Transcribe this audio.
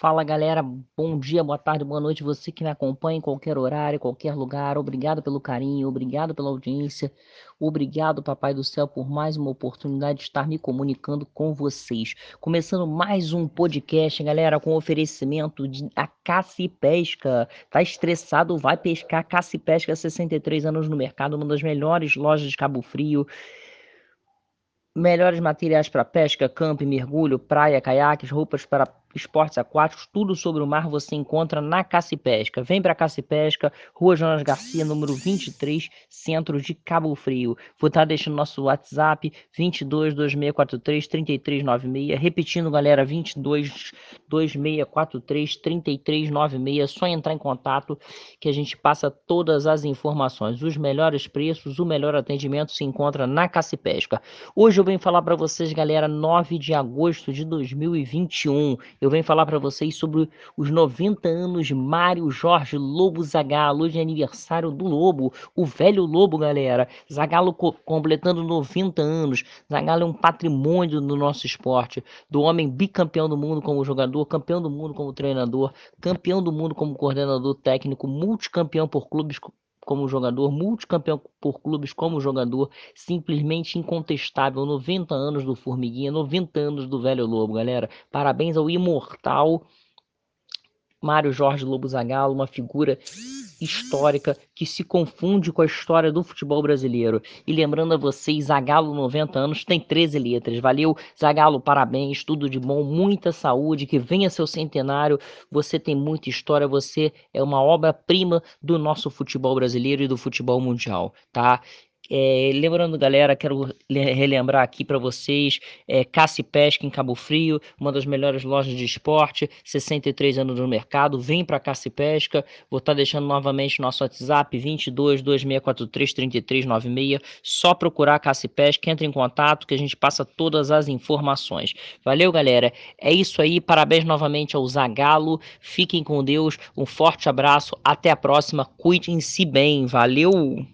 Fala galera, bom dia, boa tarde, boa noite, você que me acompanha em qualquer horário, qualquer lugar, obrigado pelo carinho, obrigado pela audiência, obrigado Papai do Céu por mais uma oportunidade de estar me comunicando com vocês. Começando mais um podcast, galera, com oferecimento de a Caça e Pesca. Tá estressado, vai pescar, Caça e Pesca, 63 anos no mercado, uma das melhores lojas de Cabo Frio. Melhores materiais para pesca, campo, mergulho, praia, caiaques, roupas para esportes aquáticos, tudo sobre o mar você encontra na Caça e Pesca. Vem para Caça e Pesca, Rua Jonas Garcia, número 23, centro de Cabo Frio. Vou estar tá deixando nosso WhatsApp 22 2643 3396. Repetindo, galera, 22 2643 3396. Só entrar em contato que a gente passa todas as informações. Os melhores preços, o melhor atendimento se encontra na Caça e Pesca. Hoje eu venho falar para vocês, galera, 9 de agosto de 2021 eu venho falar para vocês sobre os 90 anos de Mário Jorge Lobo Zagalo, de aniversário do Lobo, o velho Lobo, galera. Zagalo co completando 90 anos. Zagalo é um patrimônio do nosso esporte, do homem bicampeão do mundo como jogador, campeão do mundo como treinador, campeão do mundo como coordenador técnico, multicampeão por clubes como jogador, multicampeão por clubes como jogador, simplesmente incontestável. 90 anos do Formiguinha, 90 anos do Velho Lobo, galera. Parabéns ao imortal Mário Jorge Lobo Zagallo, uma figura histórica que se confunde com a história do futebol brasileiro. E lembrando a vocês, Zagallo 90 anos tem 13 letras. Valeu, Zagallo, parabéns, tudo de bom, muita saúde, que venha seu centenário. Você tem muita história, você é uma obra-prima do nosso futebol brasileiro e do futebol mundial, tá? É, lembrando, galera, quero relembrar aqui para vocês: é, Caça e Pesca em Cabo Frio, uma das melhores lojas de esporte, 63 anos no mercado. Vem para Caça e Pesca. Vou estar tá deixando novamente nosso WhatsApp: 22 2643 3396. Só procurar Caça e Pesca, entre em contato que a gente passa todas as informações. Valeu, galera. É isso aí. Parabéns novamente ao Zagalo. Fiquem com Deus. Um forte abraço. Até a próxima. Cuidem-se bem. Valeu!